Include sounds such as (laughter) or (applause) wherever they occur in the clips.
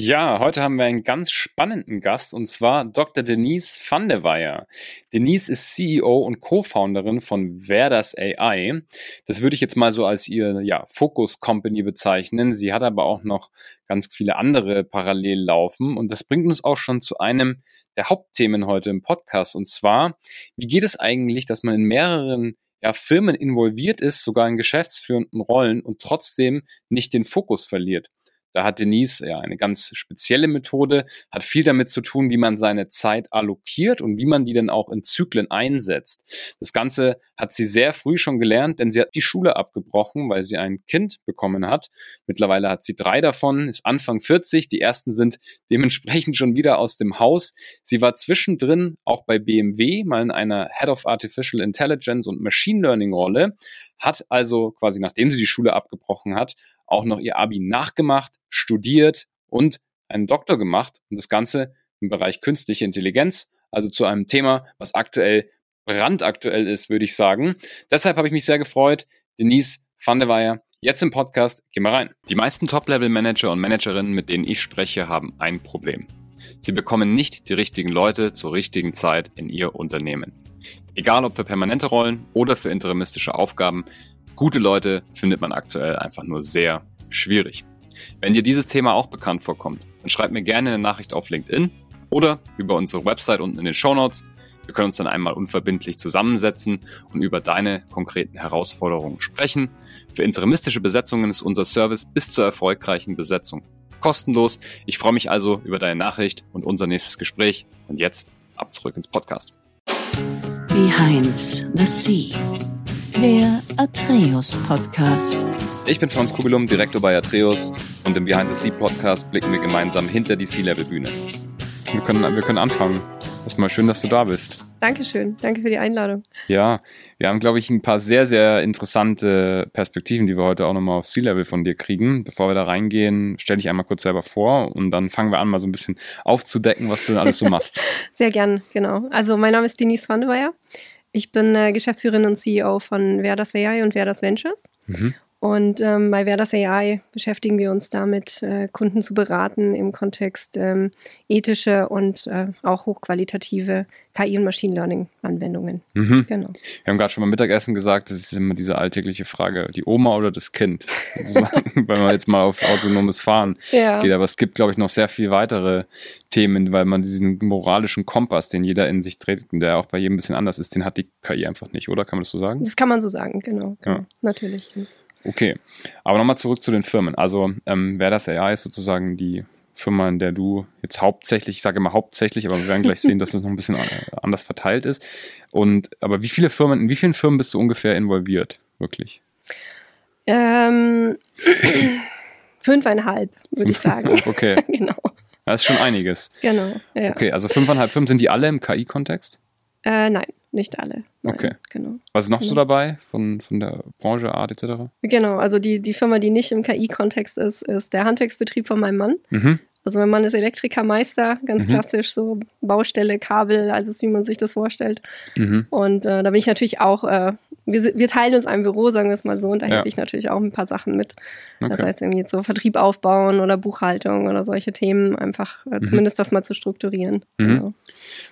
Ja, heute haben wir einen ganz spannenden Gast und zwar Dr. Denise van der Weyer. Denise ist CEO und Co-Founderin von Verdas AI. Das würde ich jetzt mal so als ihr ja, Focus Company bezeichnen. Sie hat aber auch noch ganz viele andere parallel laufen und das bringt uns auch schon zu einem der Hauptthemen heute im Podcast und zwar, wie geht es eigentlich, dass man in mehreren ja, Firmen involviert ist, sogar in geschäftsführenden Rollen und trotzdem nicht den Fokus verliert. Da hat Denise ja eine ganz spezielle Methode, hat viel damit zu tun, wie man seine Zeit allokiert und wie man die dann auch in Zyklen einsetzt. Das Ganze hat sie sehr früh schon gelernt, denn sie hat die Schule abgebrochen, weil sie ein Kind bekommen hat. Mittlerweile hat sie drei davon, ist Anfang 40. Die ersten sind (laughs) dementsprechend schon wieder aus dem Haus. Sie war zwischendrin auch bei BMW mal in einer Head of Artificial Intelligence und Machine Learning Rolle, hat also quasi nachdem sie die Schule abgebrochen hat, auch noch ihr Abi nachgemacht, studiert und einen Doktor gemacht und das Ganze im Bereich künstliche Intelligenz, also zu einem Thema, was aktuell brandaktuell ist, würde ich sagen. Deshalb habe ich mich sehr gefreut, Denise van der Weyer jetzt im Podcast. Geh mal rein. Die meisten Top-Level-Manager und Managerinnen, mit denen ich spreche, haben ein Problem. Sie bekommen nicht die richtigen Leute zur richtigen Zeit in ihr Unternehmen. Egal ob für permanente Rollen oder für interimistische Aufgaben, gute Leute findet man aktuell einfach nur sehr schwierig. Wenn dir dieses Thema auch bekannt vorkommt, dann schreib mir gerne eine Nachricht auf LinkedIn oder über unsere Website unten in den Show Notes. Wir können uns dann einmal unverbindlich zusammensetzen und über deine konkreten Herausforderungen sprechen. Für interimistische Besetzungen ist unser Service bis zur erfolgreichen Besetzung kostenlos. Ich freue mich also über deine Nachricht und unser nächstes Gespräch. Und jetzt ab zurück ins Podcast. Behind the Sea, der Atreus Podcast. Ich bin Franz Kugelum, Direktor bei Atreus und im Behind the Sea Podcast blicken wir gemeinsam hinter die Sea-Level-Bühne. Wir können, wir können anfangen. Erstmal schön, dass du da bist. Dankeschön, danke für die Einladung. Ja, wir haben, glaube ich, ein paar sehr, sehr interessante Perspektiven, die wir heute auch nochmal auf Sea-Level von dir kriegen. Bevor wir da reingehen, stell dich einmal kurz selber vor und dann fangen wir an, mal so ein bisschen aufzudecken, was du denn alles so (laughs) machst. sehr gern, genau. Also mein Name ist Denise Wandeweyer. Ich bin äh, Geschäftsführerin und CEO von Verdas AI und Verdas Ventures. Mhm. Und ähm, bei Verdas AI beschäftigen wir uns damit, äh, Kunden zu beraten im Kontext ähm, ethische und äh, auch hochqualitative KI- und Machine Learning-Anwendungen. Mhm. Genau. Wir haben gerade schon beim Mittagessen gesagt, das ist immer diese alltägliche Frage, die Oma oder das Kind, (laughs) wenn man jetzt mal auf autonomes Fahren ja. geht. Aber es gibt, glaube ich, noch sehr viel weitere Themen, weil man diesen moralischen Kompass, den jeder in sich trägt und der auch bei jedem ein bisschen anders ist, den hat die KI einfach nicht, oder? Kann man das so sagen? Das kann man so sagen, genau. genau. Ja. Natürlich. Okay, aber nochmal zurück zu den Firmen. Also ähm, wer das AI ist sozusagen die Firma, in der du jetzt hauptsächlich, ich sage immer hauptsächlich, aber wir werden gleich sehen, dass es noch ein bisschen anders verteilt ist. Und aber wie viele Firmen, in wie vielen Firmen bist du ungefähr involviert, wirklich? Ähm, (clears throat) fünfeinhalb, würde ich sagen. (laughs) okay. (laughs) genau. Das ist schon einiges. Genau. Ja. Okay, also fünfeinhalb Firmen, sind die alle im KI-Kontext? Äh, nein, nicht alle. Nein, okay. Genau. Was ist noch genau. so dabei von, von der Branche, Art etc.? Genau, also die, die Firma, die nicht im KI-Kontext ist, ist der Handwerksbetrieb von meinem Mann. Mhm. Also mein Mann ist Elektrikermeister, ganz mhm. klassisch, so Baustelle, Kabel, also wie man sich das vorstellt. Mhm. Und äh, da bin ich natürlich auch, äh, wir, wir, teilen uns ein Büro, sagen wir es mal so, und da ja. helfe ich natürlich auch ein paar Sachen mit. Okay. Das heißt, irgendwie so Vertrieb aufbauen oder Buchhaltung oder solche Themen, einfach äh, mhm. zumindest das mal zu strukturieren. Mhm. Genau.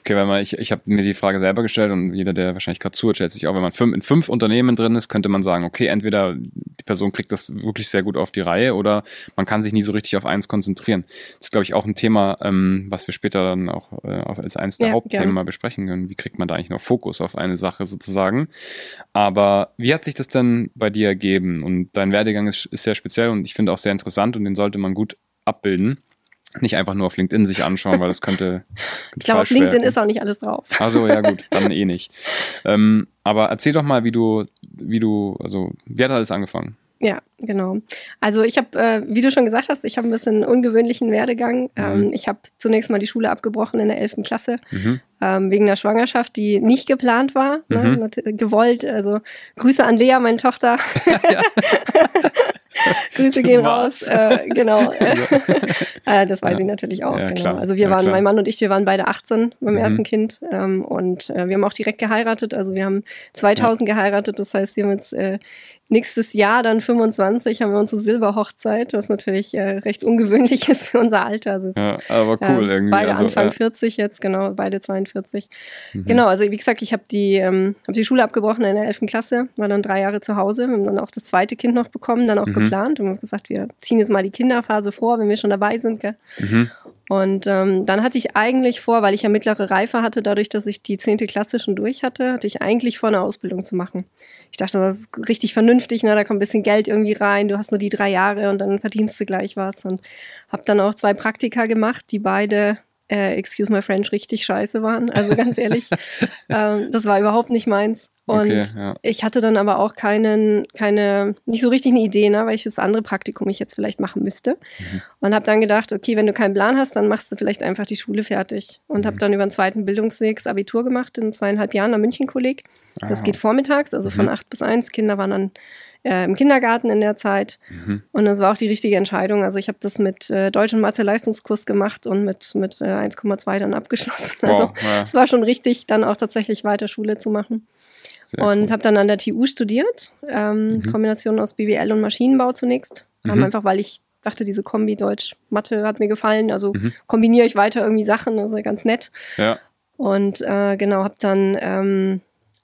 Okay, weil man, ich, ich habe mir die Frage selber gestellt und jeder, der wahrscheinlich gerade zuhört, stellt sich auch, wenn man fünf, in fünf Unternehmen drin ist, könnte man sagen, okay, entweder die Person kriegt das wirklich sehr gut auf die Reihe oder man kann sich nie so richtig auf eins konzentrieren. Das ist, glaube ich, auch ein Thema, ähm, was wir später dann auch äh, als eines der ja, Hauptthemen gerne. mal besprechen können. Wie kriegt man da eigentlich noch Fokus auf eine Sache sozusagen? Aber wie hat sich das denn bei dir ergeben? Und dein Werdegang ist, ist sehr speziell und ich finde auch sehr interessant und den sollte man gut abbilden nicht einfach nur auf LinkedIn sich anschauen, weil das könnte. könnte ich glaube, auf LinkedIn werden. ist auch nicht alles drauf. Also ja gut, dann eh nicht. Ähm, aber erzähl doch mal, wie du, wie du, also wie hat alles angefangen? Ja, genau. Also ich habe, äh, wie du schon gesagt hast, ich habe ein bisschen ungewöhnlichen Werdegang. Mhm. Ähm, ich habe zunächst mal die Schule abgebrochen in der 11. Klasse, mhm. ähm, wegen der Schwangerschaft, die nicht geplant war, ne, mhm. ne, gewollt. Also Grüße an Lea, meine Tochter. (laughs) (laughs) Grüße gehen raus. Äh, genau. (laughs) äh, das weiß ja. ich natürlich auch. Ja, genau. Also wir ja, waren, klar. mein Mann und ich, wir waren beide 18 beim mhm. ersten Kind ähm, und äh, wir haben auch direkt geheiratet. Also wir haben 2000 geheiratet. Das heißt, wir haben jetzt äh, Nächstes Jahr, dann 25, haben wir unsere Silberhochzeit, was natürlich äh, recht ungewöhnlich ist für unser Alter. Also ja, aber cool äh, irgendwie. Beide also, Anfang ja. 40 jetzt, genau, beide 42. Mhm. Genau, also wie gesagt, ich habe die, ähm, hab die Schule abgebrochen in der 11. Klasse, war dann drei Jahre zu Hause, wir haben dann auch das zweite Kind noch bekommen, dann auch mhm. geplant und haben gesagt, wir ziehen jetzt mal die Kinderphase vor, wenn wir schon dabei sind. Gell? Mhm. Und ähm, dann hatte ich eigentlich vor, weil ich ja mittlere Reife hatte, dadurch, dass ich die 10. Klasse schon durch hatte, hatte ich eigentlich vor, eine Ausbildung zu machen ich dachte, das ist richtig vernünftig, ne? da kommt ein bisschen Geld irgendwie rein, du hast nur die drei Jahre und dann verdienst du gleich was. Und habe dann auch zwei Praktika gemacht, die beide, äh, excuse my French, richtig scheiße waren. Also ganz ehrlich, (laughs) ähm, das war überhaupt nicht meins. Und okay, ja. ich hatte dann aber auch keinen, keine, nicht so richtig eine Idee, ne, welches andere Praktikum ich jetzt vielleicht machen müsste. Mhm. Und habe dann gedacht, okay, wenn du keinen Plan hast, dann machst du vielleicht einfach die Schule fertig. Und mhm. habe dann über den zweiten Bildungsweg das Abitur gemacht in zweieinhalb Jahren am München-Kolleg. Ah. Das geht vormittags, also mhm. von acht bis eins. Kinder waren dann äh, im Kindergarten in der Zeit. Mhm. Und das war auch die richtige Entscheidung. Also ich habe das mit äh, Deutsch- und Mathe-Leistungskurs gemacht und mit, mit äh, 1,2 dann abgeschlossen. (laughs) Also es ja. war schon richtig, dann auch tatsächlich weiter Schule zu machen. Sehr und cool. habe dann an der TU studiert, ähm, mhm. Kombination aus BWL und Maschinenbau zunächst. Mhm. einfach weil ich dachte, diese Kombi Deutsch-Mathe hat mir gefallen. Also mhm. kombiniere ich weiter irgendwie Sachen, das ist ja ganz nett. Ja. Und äh, genau, habe dann, ähm,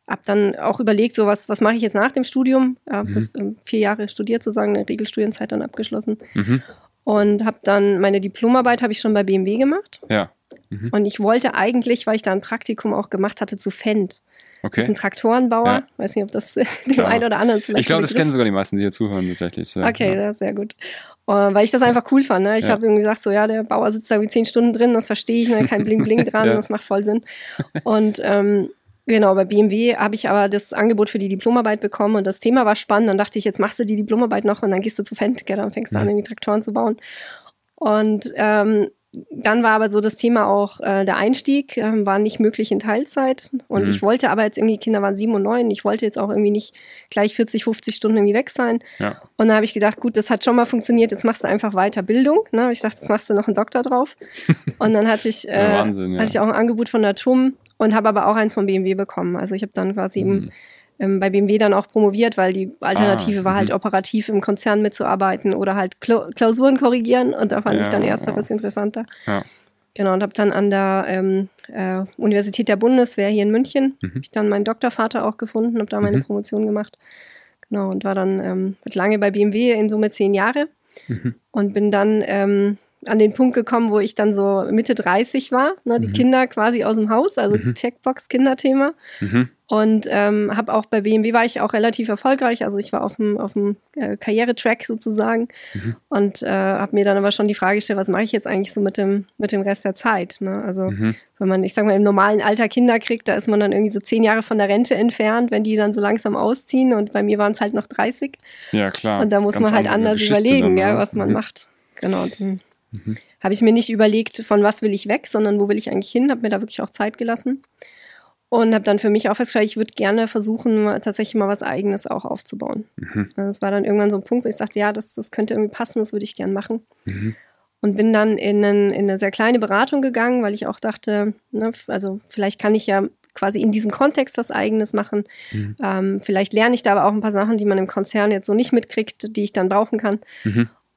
hab dann auch überlegt, so was, was mache ich jetzt nach dem Studium. Habe mhm. das ähm, vier Jahre studiert, sozusagen eine Regelstudienzeit dann abgeschlossen. Mhm. Und habe dann meine Diplomarbeit habe ich schon bei BMW gemacht. Ja. Mhm. Und ich wollte eigentlich, weil ich da ein Praktikum auch gemacht hatte, zu Fendt. Okay. Das ist ein Traktorenbauer. Ja. Weiß nicht, ob das (laughs) dem einen oder anderen vielleicht. Ich glaube, das kennen sogar die meisten, die hier zuhören tatsächlich. Ja. Okay, ja. sehr gut. Uh, weil ich das einfach cool fand. Ne? Ich ja. habe irgendwie gesagt, so ja, der Bauer sitzt da wie zehn Stunden drin, das verstehe ich, ne? kein (laughs) Bling Bling dran, das macht voll Sinn. Und ähm, Genau, bei BMW habe ich aber das Angebot für die Diplomarbeit bekommen und das Thema war spannend. Dann dachte ich, jetzt machst du die Diplomarbeit noch und dann gehst du zu Fendtger und fängst ja. an, irgendwie Traktoren zu bauen. Und ähm, dann war aber so das Thema auch äh, der Einstieg, äh, war nicht möglich in Teilzeit. Und mhm. ich wollte aber jetzt irgendwie, Kinder waren sieben und neun, ich wollte jetzt auch irgendwie nicht gleich 40, 50 Stunden irgendwie weg sein. Ja. Und dann habe ich gedacht, gut, das hat schon mal funktioniert, jetzt machst du einfach weiter Bildung. Ne? Ich dachte, jetzt machst du noch einen Doktor drauf. (laughs) und dann hatte ich, äh, ja, Wahnsinn, ja. hatte ich auch ein Angebot von der TUM und habe aber auch eins von BMW bekommen. Also ich habe dann quasi mhm. im ähm, bei BMW dann auch promoviert, weil die Alternative ah, war halt mhm. operativ im Konzern mitzuarbeiten oder halt Klausuren korrigieren und da fand ja, ich dann erst ja. etwas interessanter. Ja. Genau, und habe dann an der ähm, äh, Universität der Bundeswehr hier in München, mhm. ich dann meinen Doktorvater auch gefunden, habe da meine mhm. Promotion gemacht. Genau, und war dann ähm, lange bei BMW in Summe zehn Jahre mhm. und bin dann ähm, an den Punkt gekommen, wo ich dann so Mitte 30 war, ne, die mhm. Kinder quasi aus dem Haus, also mhm. Checkbox-Kinderthema. Mhm. Und ähm, habe auch bei BMW war ich auch relativ erfolgreich, also ich war auf dem, auf dem äh, Karrieretrack sozusagen mhm. und äh, habe mir dann aber schon die Frage gestellt, was mache ich jetzt eigentlich so mit dem, mit dem Rest der Zeit? Ne? Also mhm. wenn man, ich sag mal, im normalen Alter Kinder kriegt, da ist man dann irgendwie so zehn Jahre von der Rente entfernt, wenn die dann so langsam ausziehen und bei mir waren es halt noch 30. Ja, klar. Und da muss Ganz man halt anders Geschichte überlegen, dann, ja, ne? was man mhm. macht. Genau. Mhm. Habe ich mir nicht überlegt, von was will ich weg, sondern wo will ich eigentlich hin, habe mir da wirklich auch Zeit gelassen und habe dann für mich auch festgestellt, ich würde gerne versuchen, tatsächlich mal was Eigenes auch aufzubauen. Mhm. Also das war dann irgendwann so ein Punkt, wo ich sagte, ja, das, das könnte irgendwie passen, das würde ich gerne machen. Mhm. Und bin dann in, einen, in, eine sehr kleine Beratung gegangen, weil ich auch dachte, ne, also vielleicht kann ich ja quasi in diesem Kontext was Eigenes machen. Mhm. Ähm, vielleicht lerne ich da aber auch ein paar Sachen, die man im Konzern jetzt so nicht mitkriegt, die ich dann brauchen kann.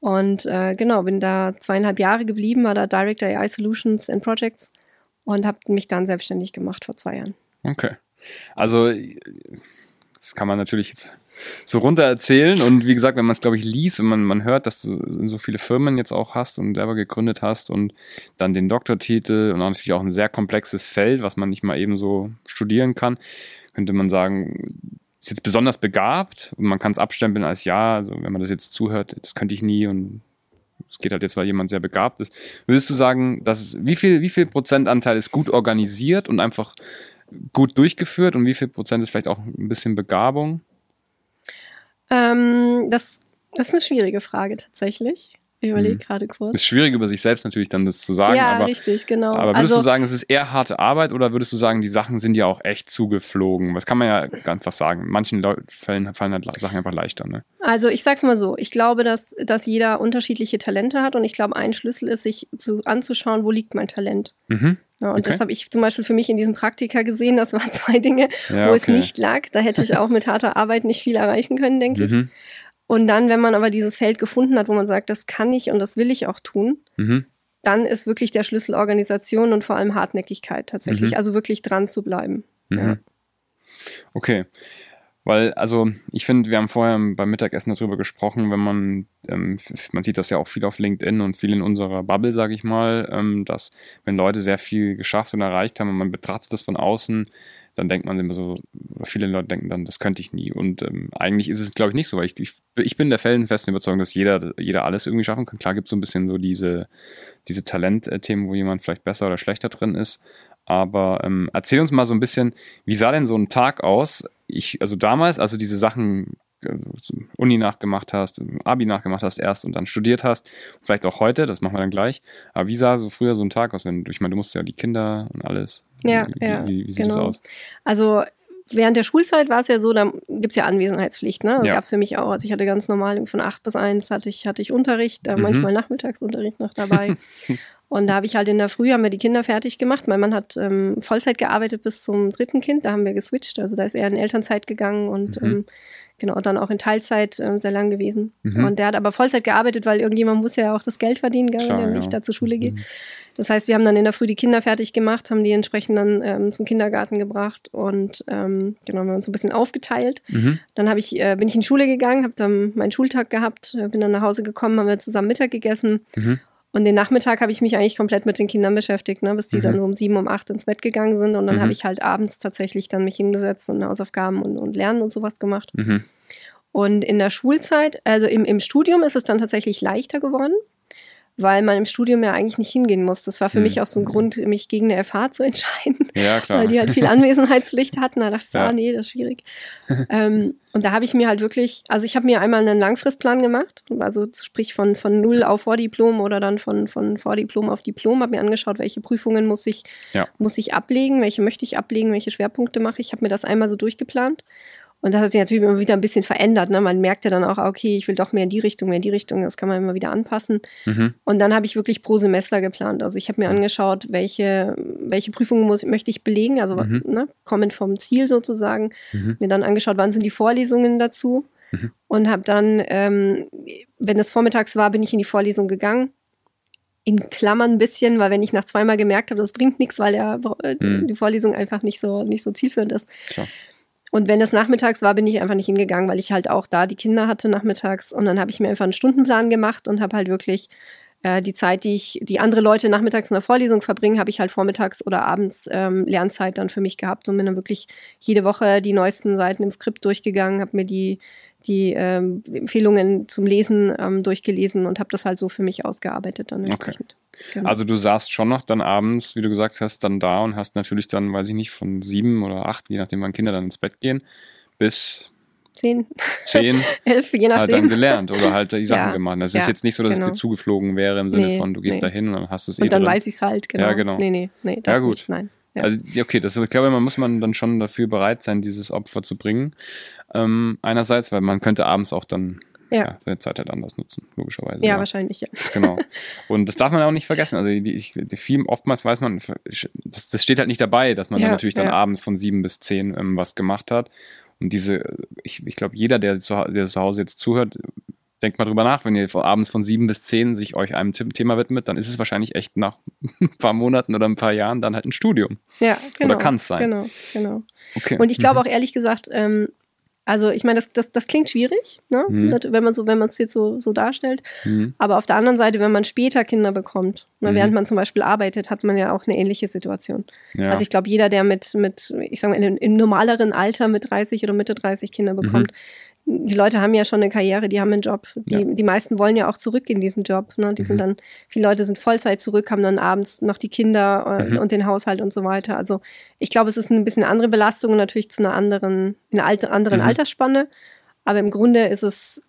Und äh, genau, bin da zweieinhalb Jahre geblieben, war da Director AI Solutions and Projects und habe mich dann selbstständig gemacht vor zwei Jahren. Okay. Also, das kann man natürlich jetzt so runter erzählen. Und wie gesagt, wenn man es, glaube ich, liest und man, man hört, dass du so viele Firmen jetzt auch hast und selber gegründet hast und dann den Doktortitel und auch natürlich auch ein sehr komplexes Feld, was man nicht mal eben so studieren kann, könnte man sagen, ist jetzt besonders begabt und man kann es abstempeln als ja, also wenn man das jetzt zuhört, das könnte ich nie und es geht halt jetzt, weil jemand sehr begabt ist. Würdest du sagen, dass wie viel, wie viel Prozentanteil ist gut organisiert und einfach gut durchgeführt und wie viel Prozent ist vielleicht auch ein bisschen Begabung? Ähm, das, das ist eine schwierige Frage tatsächlich. Ich überlege hm. gerade kurz. Ist schwierig über sich selbst natürlich dann das zu sagen. Ja, aber, richtig, genau. Aber würdest also, du sagen, es ist eher harte Arbeit oder würdest du sagen, die Sachen sind ja auch echt zugeflogen? Das kann man ja ganz was sagen. In manchen Le Fällen fallen halt Sachen einfach leichter. Ne? Also ich sag's mal so, ich glaube, dass, dass jeder unterschiedliche Talente hat und ich glaube, ein Schlüssel ist, sich zu, anzuschauen, wo liegt mein Talent. Mhm. Ja, und okay. das habe ich zum Beispiel für mich in diesem Praktika gesehen. Das waren (laughs) zwei Dinge, ja, wo okay. es nicht lag. Da hätte ich auch mit harter Arbeit nicht viel erreichen können, denke mhm. ich. Und dann, wenn man aber dieses Feld gefunden hat, wo man sagt, das kann ich und das will ich auch tun, mhm. dann ist wirklich der Schlüssel Organisation und vor allem Hartnäckigkeit tatsächlich. Mhm. Also wirklich dran zu bleiben. Mhm. Ja. Okay. Weil, also, ich finde, wir haben vorher beim Mittagessen darüber gesprochen, wenn man, ähm, man sieht das ja auch viel auf LinkedIn und viel in unserer Bubble, sage ich mal, ähm, dass wenn Leute sehr viel geschafft und erreicht haben und man betrachtet das von außen, dann denkt man immer so, viele Leute denken dann, das könnte ich nie. Und ähm, eigentlich ist es, glaube ich, nicht so, weil ich, ich, ich bin der felsenfesten Überzeugung, dass jeder, jeder alles irgendwie schaffen kann. Klar gibt es so ein bisschen so diese, diese Talentthemen, wo jemand vielleicht besser oder schlechter drin ist. Aber ähm, erzähl uns mal so ein bisschen, wie sah denn so ein Tag aus? Ich, also damals, also diese Sachen Uni nachgemacht hast, Abi nachgemacht hast erst und dann studiert hast, vielleicht auch heute, das machen wir dann gleich. Aber wie sah so früher so ein Tag aus? Wenn, ich meine, du musst ja die Kinder und alles. Ja, wie, ja. Wie, wie sieht genau. das aus? Also während der Schulzeit war es ja so, da gibt es ja Anwesenheitspflicht, ne? Das ja. gab es für mich auch. Also ich hatte ganz normal von 8 bis 1 hatte ich, hatte ich Unterricht, äh, mhm. manchmal Nachmittagsunterricht noch dabei. (laughs) Und da habe ich halt in der Früh haben wir die Kinder fertig gemacht. Mein Mann hat ähm, Vollzeit gearbeitet bis zum dritten Kind. Da haben wir geswitcht. Also da ist er in Elternzeit gegangen und mhm. ähm, genau, dann auch in Teilzeit äh, sehr lang gewesen. Mhm. Und der hat aber Vollzeit gearbeitet, weil irgendjemand muss ja auch das Geld verdienen, gell, Klar, wenn ja. ich da zur Schule gehe. Mhm. Das heißt, wir haben dann in der Früh die Kinder fertig gemacht, haben die entsprechend dann ähm, zum Kindergarten gebracht und ähm, genau, wir haben uns so ein bisschen aufgeteilt. Mhm. Dann ich, äh, bin ich in die Schule gegangen, habe dann meinen Schultag gehabt, äh, bin dann nach Hause gekommen, haben wir zusammen Mittag gegessen. Und den Nachmittag habe ich mich eigentlich komplett mit den Kindern beschäftigt, ne, bis die mhm. dann so um sieben, um acht ins Bett gegangen sind. Und dann mhm. habe ich halt abends tatsächlich dann mich hingesetzt und Hausaufgaben und, und Lernen und sowas gemacht. Mhm. Und in der Schulzeit, also im, im Studium ist es dann tatsächlich leichter geworden weil man im Studium ja eigentlich nicht hingehen muss. Das war für hm. mich auch so ein Grund, mich gegen eine FH zu entscheiden. (laughs) Ja, klar. Weil die halt viel (laughs) Anwesenheitspflicht hatten. Da dachte ich, ja. ah, nee, das ist schwierig. ähm, und da habe ich mir halt wirklich, also ich habe mir einmal einen Langfristplan gemacht, also sprich von, von null auf Vordiplom oder dann von, von Vordiplom auf Diplom, habe mir angeschaut, welche Prüfungen muss ich, ja. muss ich ablegen, welche möchte ich ablegen, welche Schwerpunkte mache ich. Ich habe mir das einmal so durchgeplant und das hat sich natürlich immer wieder ein bisschen verändert. Ne? Man merkt ja dann auch, okay, ich will doch mehr in die Richtung, mehr in die Richtung. Das kann man immer wieder anpassen. Mhm. Und dann habe ich wirklich pro Semester geplant. Also ich habe mir angeschaut, welche, welche Prüfungen muss, möchte ich belegen, also mhm. ne, kommend vom Ziel sozusagen. Mhm. Mir dann angeschaut, wann sind die Vorlesungen dazu. Mhm. Und habe dann, ähm, wenn es vormittags war, bin ich in die Vorlesung gegangen in Klammern ein bisschen, weil wenn ich nach zweimal gemerkt habe, das bringt nichts, weil der, mhm. die Vorlesung einfach nicht so, nicht so zielführend ist, Klar. Und wenn es nachmittags war, bin ich einfach nicht hingegangen, weil ich halt auch da die Kinder hatte nachmittags. Und dann habe ich mir einfach einen Stundenplan gemacht und habe halt wirklich äh, die Zeit, die ich, die andere Leute nachmittags in der Vorlesung verbringen, habe ich halt vormittags oder abends ähm, Lernzeit dann für mich gehabt und bin dann wirklich jede Woche die neuesten Seiten im Skript durchgegangen, habe mir die die ähm, Empfehlungen zum Lesen ähm, durchgelesen und habe das halt so für mich ausgearbeitet dann entsprechend. Okay. Genau. Also du saßt schon noch dann abends, wie du gesagt hast, dann da und hast natürlich dann, weiß ich nicht, von sieben oder acht, je nachdem wann Kinder dann ins Bett gehen, bis zehn, zehn (laughs) elf, je nachdem. Halt dann gelernt oder halt die (laughs) Sachen ja, gemacht. Das ja, ist jetzt nicht so, dass genau. es dir zugeflogen wäre im Sinne nee, von, du gehst nee. da hin und dann hast du es eh Und dann drin. weiß ich es halt, genau. Ja, genau. Nee, nee, nee, das ja, gut. Nicht, nein. Ja. Also, okay, das, ich glaube, man muss man dann schon dafür bereit sein, dieses Opfer zu bringen. Ähm, einerseits, weil man könnte abends auch dann ja. seine Zeit halt anders nutzen, logischerweise. Ja, ja, wahrscheinlich, ja. Genau. (laughs) Und das darf man auch nicht vergessen. Also die, die Film, oftmals weiß man, das, das steht halt nicht dabei, dass man ja, dann natürlich dann abends von sieben bis zehn ähm, was gemacht hat. Und diese, ich, ich glaube, jeder, der zu, der zu Hause jetzt zuhört, denkt mal drüber nach, wenn ihr abends von sieben bis zehn sich euch einem Thema widmet, dann ist es wahrscheinlich echt nach (laughs) ein paar Monaten oder ein paar Jahren dann halt ein Studium. Ja, genau. Oder kann es sein. Genau, genau. Okay. Und ich glaube mhm. auch ehrlich gesagt, ähm, also ich meine, das, das, das klingt schwierig, ne? Mhm. wenn man so, wenn man es jetzt so, so darstellt. Mhm. Aber auf der anderen Seite, wenn man später Kinder bekommt, ne, mhm. während man zum Beispiel arbeitet, hat man ja auch eine ähnliche Situation. Ja. Also ich glaube, jeder, der mit, mit, ich sage mal, im, im normaleren Alter mit 30 oder Mitte 30 Kinder mhm. bekommt, die Leute haben ja schon eine Karriere, die haben einen Job. Die, ja. die meisten wollen ja auch zurück in diesen Job. Ne? Die mhm. sind dann, viele Leute sind Vollzeit zurück, haben dann abends noch die Kinder äh, mhm. und den Haushalt und so weiter. Also ich glaube, es ist ein bisschen andere Belastung natürlich zu einer anderen, in einer anderen mhm. Altersspanne. Aber im Grunde ist es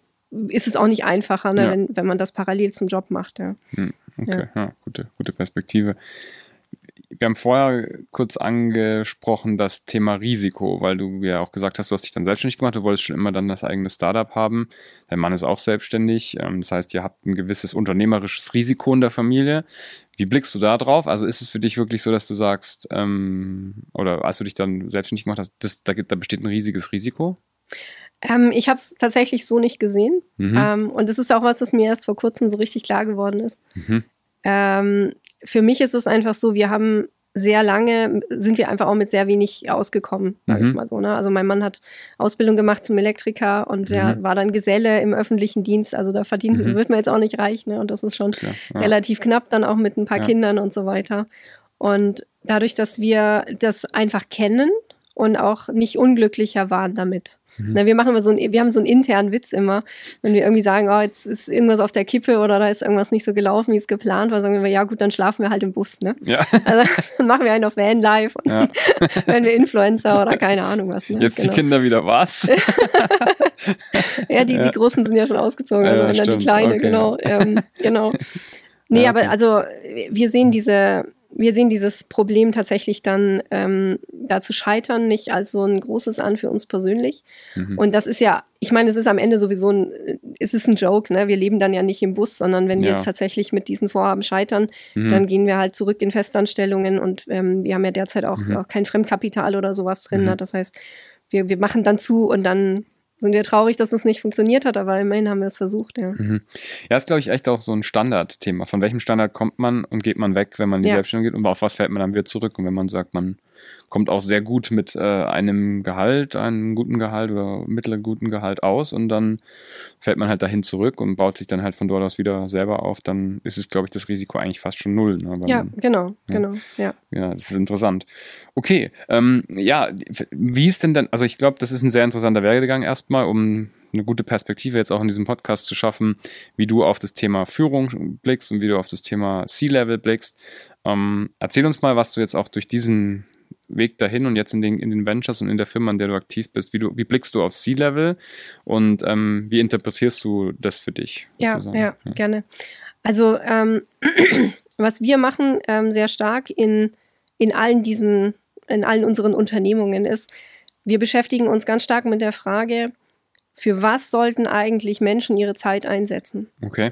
ist es auch nicht einfacher, ne, ja. wenn, wenn man das parallel zum Job macht. Ja. Hm, okay, ja, gute, gute Perspektive wir haben vorher kurz angesprochen das Thema Risiko, weil du ja auch gesagt hast, du hast dich dann selbstständig gemacht, du wolltest schon immer dann das eigene Startup haben. Dein Mann ist auch selbstständig. Ähm, das heißt, ihr habt ein gewisses unternehmerisches Risiko in der Familie. Wie blickst du da drauf? Also ist es für dich wirklich so, dass du sagst, ähm, oder als du dich dann selbstständig gemacht hast, das, da, da besteht ein riesiges Risiko? Ähm, ich habe es tatsächlich so nicht gesehen. Mhm. Ähm, und das ist auch was, was mir erst vor kurzem so richtig klar geworden ist. Mhm. Ähm, für mich ist es einfach so, wir haben sehr lange, sind wir einfach auch mit sehr wenig ausgekommen, sag mhm. ich mal so. Ne? Also mein Mann hat Ausbildung gemacht zum Elektriker und der mhm. war dann Geselle im öffentlichen Dienst. Also da verdient, mhm. wird man jetzt auch nicht reich. Ne? Und das ist schon ja, ja. relativ knapp, dann auch mit ein paar ja. Kindern und so weiter. Und dadurch, dass wir das einfach kennen und auch nicht unglücklicher waren damit, Mhm. Na, wir machen immer so ein, wir haben so einen internen Witz immer, wenn wir irgendwie sagen, oh, jetzt ist irgendwas auf der Kippe oder da ist irgendwas nicht so gelaufen, wie es geplant war, sagen wir, ja gut, dann schlafen wir halt im Bus, ne? Ja. Also dann machen wir einen auf Vanlife und ja. (laughs) werden wir Influencer oder keine Ahnung was. Ne? Jetzt genau. die Kinder wieder was? (laughs) ja, die, ja. die Großen sind ja schon ausgezogen, also wenn dann die Kleine, okay. genau. Ähm, genau. (laughs) Nee, okay. aber also wir sehen diese, wir sehen dieses Problem tatsächlich dann ähm, da zu scheitern nicht als so ein großes an für uns persönlich. Mhm. Und das ist ja, ich meine, es ist am Ende sowieso ein, es ist ein Joke, ne? Wir leben dann ja nicht im Bus, sondern wenn ja. wir jetzt tatsächlich mit diesen Vorhaben scheitern, mhm. dann gehen wir halt zurück in Festanstellungen und ähm, wir haben ja derzeit auch, mhm. auch kein Fremdkapital oder sowas drin. Ne? Mhm. Das heißt, wir, wir machen dann zu und dann sind wir traurig, dass es nicht funktioniert hat, aber immerhin haben wir es versucht, ja. Mhm. Ja, ist, glaube ich, echt auch so ein Standardthema. Von welchem Standard kommt man und geht man weg, wenn man in die ja. Selbstständigkeit geht und auf was fällt man dann wieder zurück? Und wenn man sagt, man kommt auch sehr gut mit äh, einem Gehalt, einem guten Gehalt oder mittelguten Gehalt aus und dann fällt man halt dahin zurück und baut sich dann halt von dort aus wieder selber auf, dann ist es, glaube ich, das Risiko eigentlich fast schon null. Ne? ja, man, genau, ja, genau, ja. Ja, das ist interessant. Okay, ähm, ja, wie ist denn dann, also ich glaube, das ist ein sehr interessanter Werdegang erstmal, um eine gute Perspektive jetzt auch in diesem Podcast zu schaffen, wie du auf das Thema Führung blickst und wie du auf das Thema C-Level blickst. Ähm, erzähl uns mal, was du jetzt auch durch diesen Weg dahin und jetzt in den, in den Ventures und in der Firma, in der du aktiv bist? Wie, du, wie blickst du auf C-Level und ähm, wie interpretierst du das für dich? Ja, ja, ja, gerne. Also, ähm, (clears throat) was wir machen ähm, sehr stark in, in allen diesen, in allen unseren Unternehmungen ist, wir beschäftigen uns ganz stark mit der Frage, für was sollten eigentlich Menschen ihre Zeit einsetzen? Okay.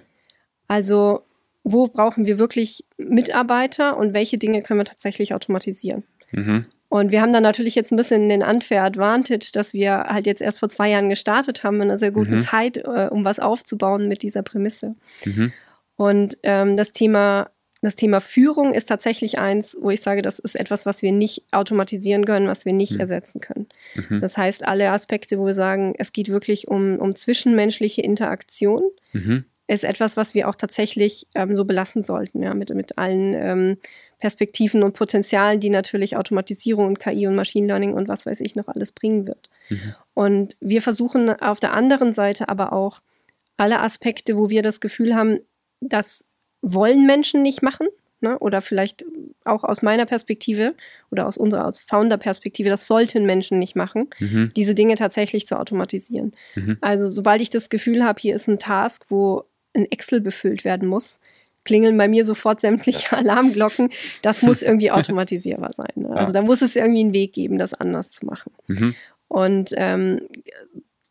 Also, wo brauchen wir wirklich Mitarbeiter und welche Dinge können wir tatsächlich automatisieren? Mhm. Und wir haben dann natürlich jetzt ein bisschen den Unfair Advantage, dass wir halt jetzt erst vor zwei Jahren gestartet haben, in einer sehr guten mhm. Zeit, äh, um was aufzubauen mit dieser Prämisse. Mhm. Und ähm, das Thema das Thema Führung ist tatsächlich eins, wo ich sage, das ist etwas, was wir nicht automatisieren können, was wir nicht mhm. ersetzen können. Mhm. Das heißt, alle Aspekte, wo wir sagen, es geht wirklich um, um zwischenmenschliche Interaktion, mhm. ist etwas, was wir auch tatsächlich ähm, so belassen sollten, ja, mit, mit allen ähm, Perspektiven und Potenzialen, die natürlich Automatisierung und KI und Machine Learning und was weiß ich noch alles bringen wird. Mhm. Und wir versuchen auf der anderen Seite aber auch alle Aspekte, wo wir das Gefühl haben, das wollen Menschen nicht machen, ne? oder vielleicht auch aus meiner Perspektive oder aus unserer aus Founder-Perspektive, das sollten Menschen nicht machen, mhm. diese Dinge tatsächlich zu automatisieren. Mhm. Also sobald ich das Gefühl habe, hier ist ein Task, wo ein Excel befüllt werden muss, klingeln bei mir sofort sämtliche Alarmglocken. Das muss (laughs) irgendwie automatisierbar sein. Ne? Also da muss es irgendwie einen Weg geben, das anders zu machen. Mhm. Und ähm,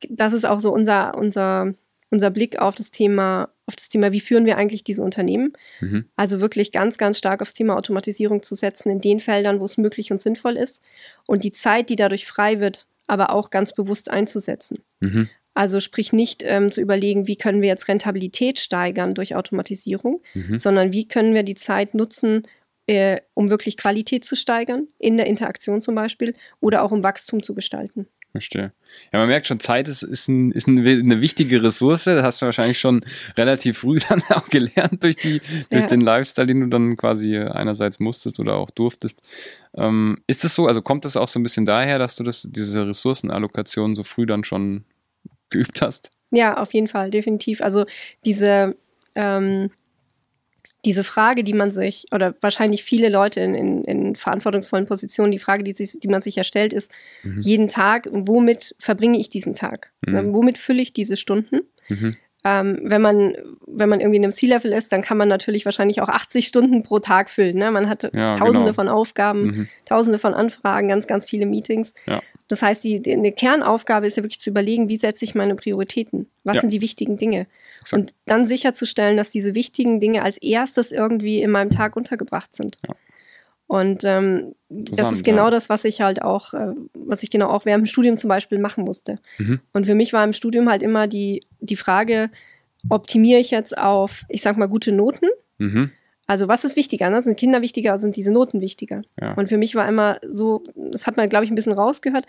das ist auch so unser, unser, unser Blick auf das Thema, auf das Thema, wie führen wir eigentlich diese Unternehmen? Mhm. Also wirklich ganz, ganz stark aufs Thema Automatisierung zu setzen in den Feldern, wo es möglich und sinnvoll ist. Und die Zeit, die dadurch frei wird, aber auch ganz bewusst einzusetzen. Mhm. Also sprich nicht ähm, zu überlegen, wie können wir jetzt Rentabilität steigern durch Automatisierung, mhm. sondern wie können wir die Zeit nutzen, äh, um wirklich Qualität zu steigern, in der Interaktion zum Beispiel, oder auch um Wachstum zu gestalten. Verstehe. Ja, man merkt schon, Zeit ist, ist, ein, ist eine wichtige Ressource. Das hast du wahrscheinlich schon relativ früh (laughs) dann auch gelernt durch, die, durch ja. den Lifestyle, den du dann quasi einerseits musstest oder auch durftest. Ähm, ist es so, also kommt es auch so ein bisschen daher, dass du das, diese Ressourcenallokation so früh dann schon geübt hast. Ja, auf jeden Fall, definitiv. Also diese, ähm, diese Frage, die man sich, oder wahrscheinlich viele Leute in, in, in verantwortungsvollen Positionen, die Frage, die, sich, die man sich ja stellt, ist, mhm. jeden Tag, womit verbringe ich diesen Tag? Mhm. Womit fülle ich diese Stunden? Mhm. Ähm, wenn man wenn man irgendwie in einem C-Level ist, dann kann man natürlich wahrscheinlich auch 80 Stunden pro Tag füllen. Ne? Man hat ja, Tausende genau. von Aufgaben, mhm. Tausende von Anfragen, ganz ganz viele Meetings. Ja. Das heißt, die, die, eine Kernaufgabe ist ja wirklich zu überlegen, wie setze ich meine Prioritäten? Was ja. sind die wichtigen Dinge? Exakt. Und dann sicherzustellen, dass diese wichtigen Dinge als erstes irgendwie in meinem Tag untergebracht sind. Ja. Und ähm, das ist genau ja. das, was ich halt auch, äh, was ich genau auch während dem Studium zum Beispiel machen musste. Mhm. Und für mich war im Studium halt immer die, die Frage, optimiere ich jetzt auf, ich sag mal, gute Noten? Mhm. Also was ist wichtiger? Ne? Sind Kinder wichtiger, sind diese Noten wichtiger? Ja. Und für mich war immer so, das hat man, glaube ich, ein bisschen rausgehört.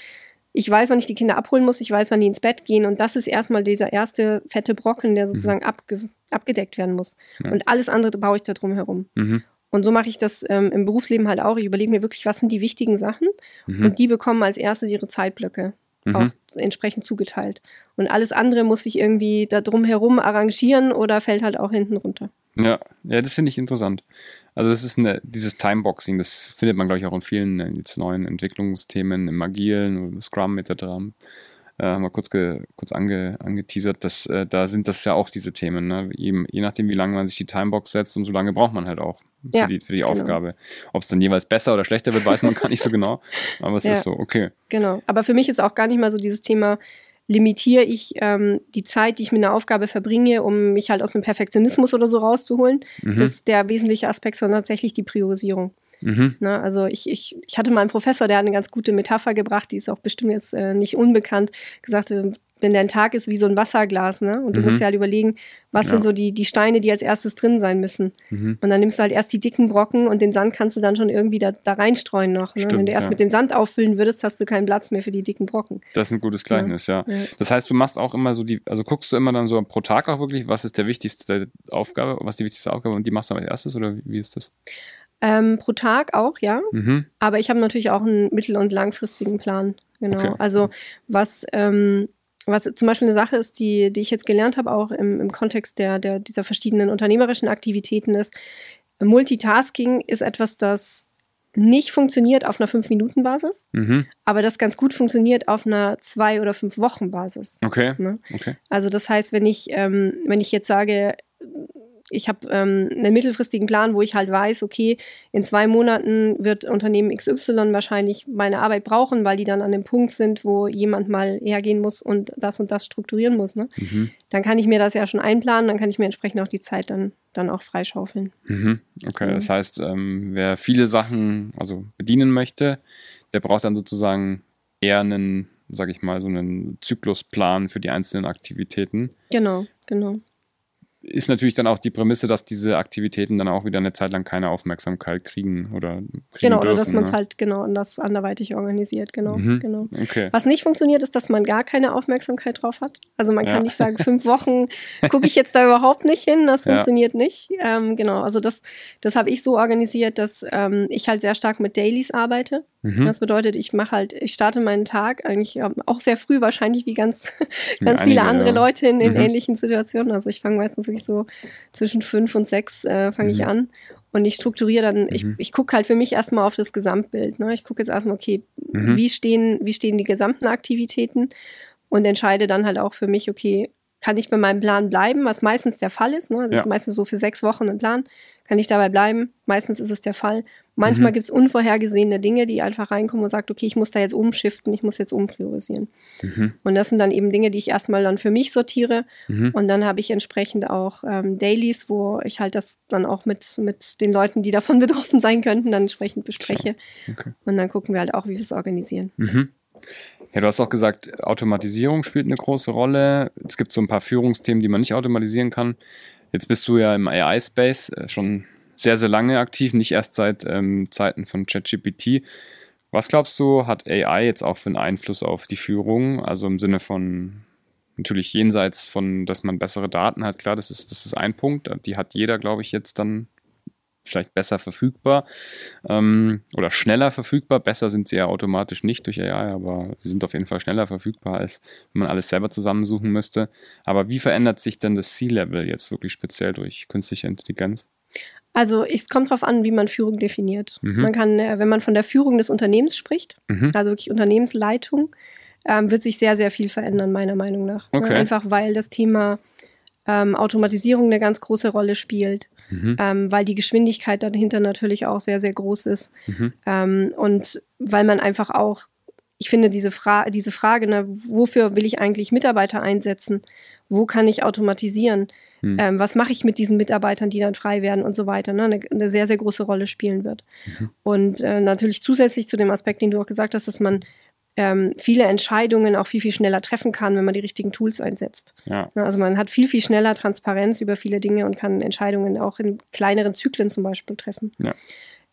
Ich weiß, wann ich die Kinder abholen muss, ich weiß, wann die ins Bett gehen und das ist erstmal dieser erste fette Brocken, der sozusagen mhm. abge abgedeckt werden muss. Ja. Und alles andere baue ich da drum herum. Mhm. Und so mache ich das ähm, im Berufsleben halt auch. Ich überlege mir wirklich, was sind die wichtigen Sachen mhm. und die bekommen als erstes ihre Zeitblöcke mhm. auch entsprechend zugeteilt. Und alles andere muss sich irgendwie da drum herum arrangieren oder fällt halt auch hinten runter. Ja, ja, das finde ich interessant. Also das ist eine, dieses Timeboxing, das findet man, glaube ich, auch in vielen äh, jetzt neuen Entwicklungsthemen, im Agilen, Scrum etc. Äh, haben wir kurz, ge, kurz ange, angeteasert, dass äh, da sind das ja auch diese Themen. Ne? Je, je nachdem, wie lange man sich die Timebox setzt, umso lange braucht man halt auch für ja, die, für die genau. Aufgabe. Ob es dann jeweils besser oder schlechter wird, weiß man gar nicht so genau. Aber es (laughs) ja, ist so, okay. Genau. Aber für mich ist auch gar nicht mal so dieses Thema, limitiere ich ähm, die Zeit, die ich mit einer Aufgabe verbringe, um mich halt aus dem Perfektionismus oder so rauszuholen. Mhm. Das ist der wesentliche Aspekt, sondern tatsächlich die Priorisierung. Mhm. Na, also ich, ich, ich hatte mal einen Professor, der hat eine ganz gute Metapher gebracht, die ist auch bestimmt jetzt äh, nicht unbekannt, gesagt, wenn dein Tag ist wie so ein Wasserglas, ne? Und du mhm. musst dir halt überlegen, was ja. sind so die, die Steine, die als erstes drin sein müssen. Mhm. Und dann nimmst du halt erst die dicken Brocken und den Sand kannst du dann schon irgendwie da, da reinstreuen noch. Ne? Stimmt, wenn du erst ja. mit dem Sand auffüllen würdest, hast du keinen Platz mehr für die dicken Brocken. Das ist ein gutes Gleichnis, ja. ja. Das heißt, du machst auch immer so die, also guckst du immer dann so pro Tag auch wirklich, was ist der wichtigste Aufgabe, was ist die wichtigste Aufgabe und die machst du als erstes oder wie ist das? Ähm, pro Tag auch, ja. Mhm. Aber ich habe natürlich auch einen mittel- und langfristigen Plan. Genau. Okay. Also was ähm, was zum Beispiel eine Sache ist, die, die ich jetzt gelernt habe, auch im, im Kontext der, der, dieser verschiedenen unternehmerischen Aktivitäten, ist, Multitasking ist etwas, das nicht funktioniert auf einer 5-Minuten-Basis, mhm. aber das ganz gut funktioniert auf einer 2- oder 5-Wochen-Basis. Okay. Ne? okay. Also das heißt, wenn ich, ähm, wenn ich jetzt sage, ich habe ähm, einen mittelfristigen Plan, wo ich halt weiß, okay, in zwei Monaten wird Unternehmen XY wahrscheinlich meine Arbeit brauchen, weil die dann an dem Punkt sind, wo jemand mal hergehen muss und das und das strukturieren muss. Ne? Mhm. Dann kann ich mir das ja schon einplanen, dann kann ich mir entsprechend auch die Zeit dann, dann auch freischaufeln. Mhm. Okay, mhm. das heißt, ähm, wer viele Sachen also bedienen möchte, der braucht dann sozusagen eher einen, sag ich mal, so einen Zyklusplan für die einzelnen Aktivitäten. Genau, genau ist natürlich dann auch die Prämisse, dass diese Aktivitäten dann auch wieder eine Zeit lang keine Aufmerksamkeit kriegen oder kriegen Genau, dürfen, oder dass man es ne? halt genau anders anderweitig organisiert, genau, mhm. genau. Okay. Was nicht funktioniert, ist, dass man gar keine Aufmerksamkeit drauf hat. Also man kann ja. nicht sagen, (laughs) fünf Wochen gucke ich jetzt da überhaupt nicht hin, das funktioniert ja. nicht. Ähm, genau, also das, das habe ich so organisiert, dass ähm, ich halt sehr stark mit Dailies arbeite. Mhm. Das bedeutet, ich mache halt, ich starte meinen Tag eigentlich ähm, auch sehr früh, wahrscheinlich wie ganz, ganz viele andere ja. Leute in, in mhm. ähnlichen Situationen. Also ich fange meistens wirklich so zwischen fünf und sechs äh, fange mhm. ich an. Und ich strukturiere dann, ich, mhm. ich gucke halt für mich erstmal auf das Gesamtbild. Ne? Ich gucke jetzt erstmal, okay, mhm. wie, stehen, wie stehen die gesamten Aktivitäten und entscheide dann halt auch für mich, okay, kann ich bei meinem Plan bleiben, was meistens der Fall ist. Ne? Also ja. meistens so für sechs Wochen einen Plan. Kann ich dabei bleiben? Meistens ist es der Fall. Manchmal mhm. gibt es unvorhergesehene Dinge, die einfach reinkommen und sagt, okay, ich muss da jetzt umschiften, ich muss jetzt umpriorisieren. Mhm. Und das sind dann eben Dinge, die ich erstmal dann für mich sortiere. Mhm. Und dann habe ich entsprechend auch ähm, Dailies, wo ich halt das dann auch mit, mit den Leuten, die davon (laughs) betroffen sein könnten, dann entsprechend bespreche. Okay. Und dann gucken wir halt auch, wie wir es organisieren. Ja, du hast auch gesagt, Automatisierung spielt eine große Rolle. Es gibt so ein paar Führungsthemen, die man nicht automatisieren kann. Jetzt bist du ja im AI-Space äh, schon sehr, sehr lange aktiv, nicht erst seit ähm, Zeiten von ChatGPT. Was glaubst du, hat AI jetzt auch für einen Einfluss auf die Führung? Also im Sinne von natürlich jenseits von, dass man bessere Daten hat, klar, das ist, das ist ein Punkt. Die hat jeder, glaube ich, jetzt dann vielleicht besser verfügbar ähm, oder schneller verfügbar. Besser sind sie ja automatisch nicht durch AI, aber sie sind auf jeden Fall schneller verfügbar, als wenn man alles selber zusammensuchen müsste. Aber wie verändert sich denn das C-Level jetzt wirklich speziell durch künstliche Intelligenz? Also es kommt darauf an, wie man Führung definiert. Mhm. Man kann, äh, wenn man von der Führung des Unternehmens spricht, mhm. also wirklich Unternehmensleitung, ähm, wird sich sehr, sehr viel verändern, meiner Meinung nach. Okay. Einfach weil das Thema ähm, Automatisierung eine ganz große Rolle spielt. Mhm. Ähm, weil die Geschwindigkeit dahinter natürlich auch sehr, sehr groß ist. Mhm. Ähm, und weil man einfach auch, ich finde, diese, Fra diese Frage, ne, wofür will ich eigentlich Mitarbeiter einsetzen? Wo kann ich automatisieren? Mhm. Ähm, was mache ich mit diesen Mitarbeitern, die dann frei werden und so weiter, ne? eine, eine sehr, sehr große Rolle spielen wird. Mhm. Und äh, natürlich zusätzlich zu dem Aspekt, den du auch gesagt hast, dass man ähm, viele Entscheidungen auch viel, viel schneller treffen kann, wenn man die richtigen Tools einsetzt. Ja. Also man hat viel, viel schneller Transparenz über viele Dinge und kann Entscheidungen auch in kleineren Zyklen zum Beispiel treffen. Ja.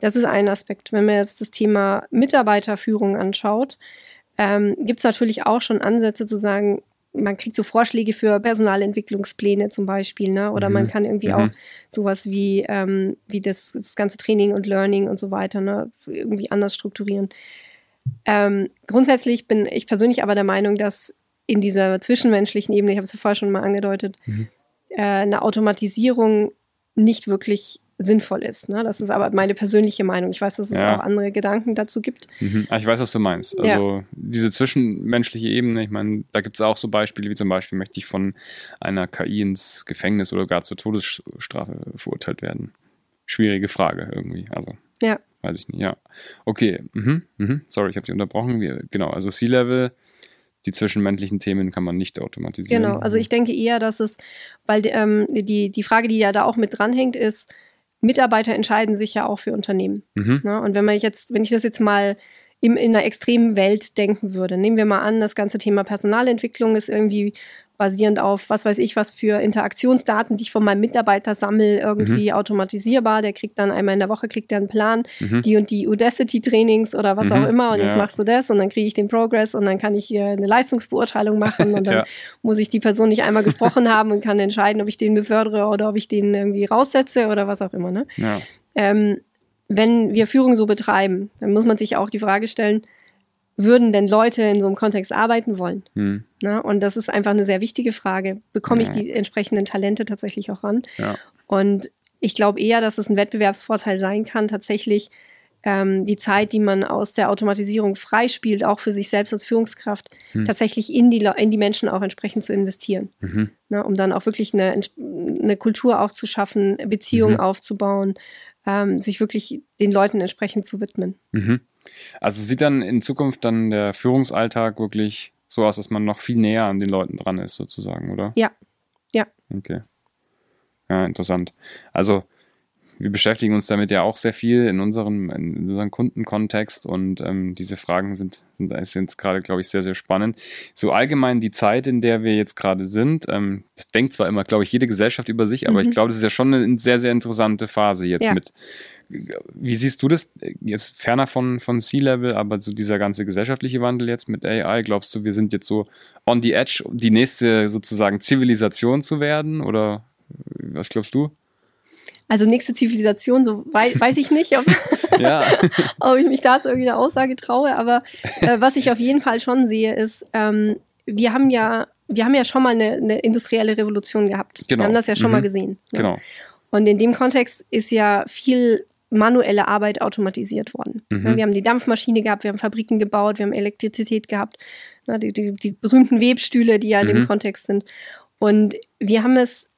Das ist ein Aspekt. Wenn man jetzt das Thema Mitarbeiterführung anschaut, ähm, gibt es natürlich auch schon Ansätze zu sagen, man kriegt so Vorschläge für Personalentwicklungspläne zum Beispiel, ne? Oder mhm. man kann irgendwie mhm. auch sowas wie, ähm, wie das, das ganze Training und Learning und so weiter, ne? irgendwie anders strukturieren. Ähm, grundsätzlich bin ich persönlich aber der Meinung, dass in dieser zwischenmenschlichen Ebene, ich habe es ja vorher schon mal angedeutet, mhm. äh, eine Automatisierung nicht wirklich sinnvoll ist. Ne? Das ist aber meine persönliche Meinung. Ich weiß, dass es ja. auch andere Gedanken dazu gibt. Mhm. Ah, ich weiß, was du meinst. Also ja. diese zwischenmenschliche Ebene, ich meine, da gibt es auch so Beispiele, wie zum Beispiel möchte ich von einer KI ins Gefängnis oder gar zur Todesstrafe verurteilt werden. Schwierige Frage irgendwie. Also. Ja. Weiß ich nicht, ja. Okay, mhm, mhm. sorry, ich habe Sie unterbrochen. Wir, genau, also C-Level, die zwischenmenschlichen Themen kann man nicht automatisieren. Genau, also ich denke eher, dass es, weil ähm, die, die Frage, die ja da auch mit dranhängt, ist, Mitarbeiter entscheiden sich ja auch für Unternehmen. Mhm. Ne? Und wenn man jetzt, wenn ich das jetzt mal im, in einer extremen Welt denken würde, nehmen wir mal an, das ganze Thema Personalentwicklung ist irgendwie basierend auf, was weiß ich, was für Interaktionsdaten, die ich von meinem Mitarbeiter sammle, irgendwie mhm. automatisierbar. Der kriegt dann einmal in der Woche kriegt er einen Plan, mhm. die und die Udacity-Trainings oder was mhm. auch immer. Und ja. jetzt machst du das und dann kriege ich den Progress und dann kann ich hier eine Leistungsbeurteilung machen und dann (laughs) ja. muss ich die Person nicht einmal gesprochen haben und kann entscheiden, ob ich den befördere oder ob ich den irgendwie raussetze oder was auch immer. Ne? Ja. Ähm, wenn wir Führung so betreiben, dann muss man sich auch die Frage stellen, würden denn Leute in so einem Kontext arbeiten wollen? Hm. Na, und das ist einfach eine sehr wichtige Frage. Bekomme ja. ich die entsprechenden Talente tatsächlich auch ran? Ja. Und ich glaube eher, dass es ein Wettbewerbsvorteil sein kann, tatsächlich ähm, die Zeit, die man aus der Automatisierung freispielt, auch für sich selbst als Führungskraft, hm. tatsächlich in die, in die Menschen auch entsprechend zu investieren. Mhm. Na, um dann auch wirklich eine, eine Kultur auch zu schaffen, Beziehungen mhm. aufzubauen, ähm, sich wirklich den Leuten entsprechend zu widmen. Mhm. Also sieht dann in Zukunft dann der Führungsalltag wirklich so aus, dass man noch viel näher an den Leuten dran ist, sozusagen, oder? Ja. Ja. Okay. Ja, interessant. Also wir beschäftigen uns damit ja auch sehr viel in unserem, in unserem Kundenkontext und ähm, diese Fragen sind, sind gerade, glaube ich, sehr, sehr spannend. So allgemein die Zeit, in der wir jetzt gerade sind, ähm, das denkt zwar immer, glaube ich, jede Gesellschaft über sich, aber mhm. ich glaube, das ist ja schon eine sehr, sehr interessante Phase jetzt ja. mit. Wie siehst du das jetzt ferner von, von C-Level, aber so dieser ganze gesellschaftliche Wandel jetzt mit AI? Glaubst du, wir sind jetzt so on the edge, die nächste sozusagen Zivilisation zu werden? Oder was glaubst du? Also nächste Zivilisation, so wei weiß ich nicht, ob, (laughs) ja. (laughs) ob ich mich da zu irgendeiner Aussage traue, aber äh, was ich auf jeden Fall schon sehe, ist, ähm, wir haben ja, wir haben ja schon mal eine, eine industrielle Revolution gehabt. Genau. Wir haben das ja schon mhm. mal gesehen. Ja. Genau. Und in dem Kontext ist ja viel manuelle Arbeit automatisiert worden. Mhm. Wir haben die Dampfmaschine gehabt, wir haben Fabriken gebaut, wir haben Elektrizität gehabt, die, die, die berühmten Webstühle, die ja mhm. in dem Kontext sind. Und wir haben es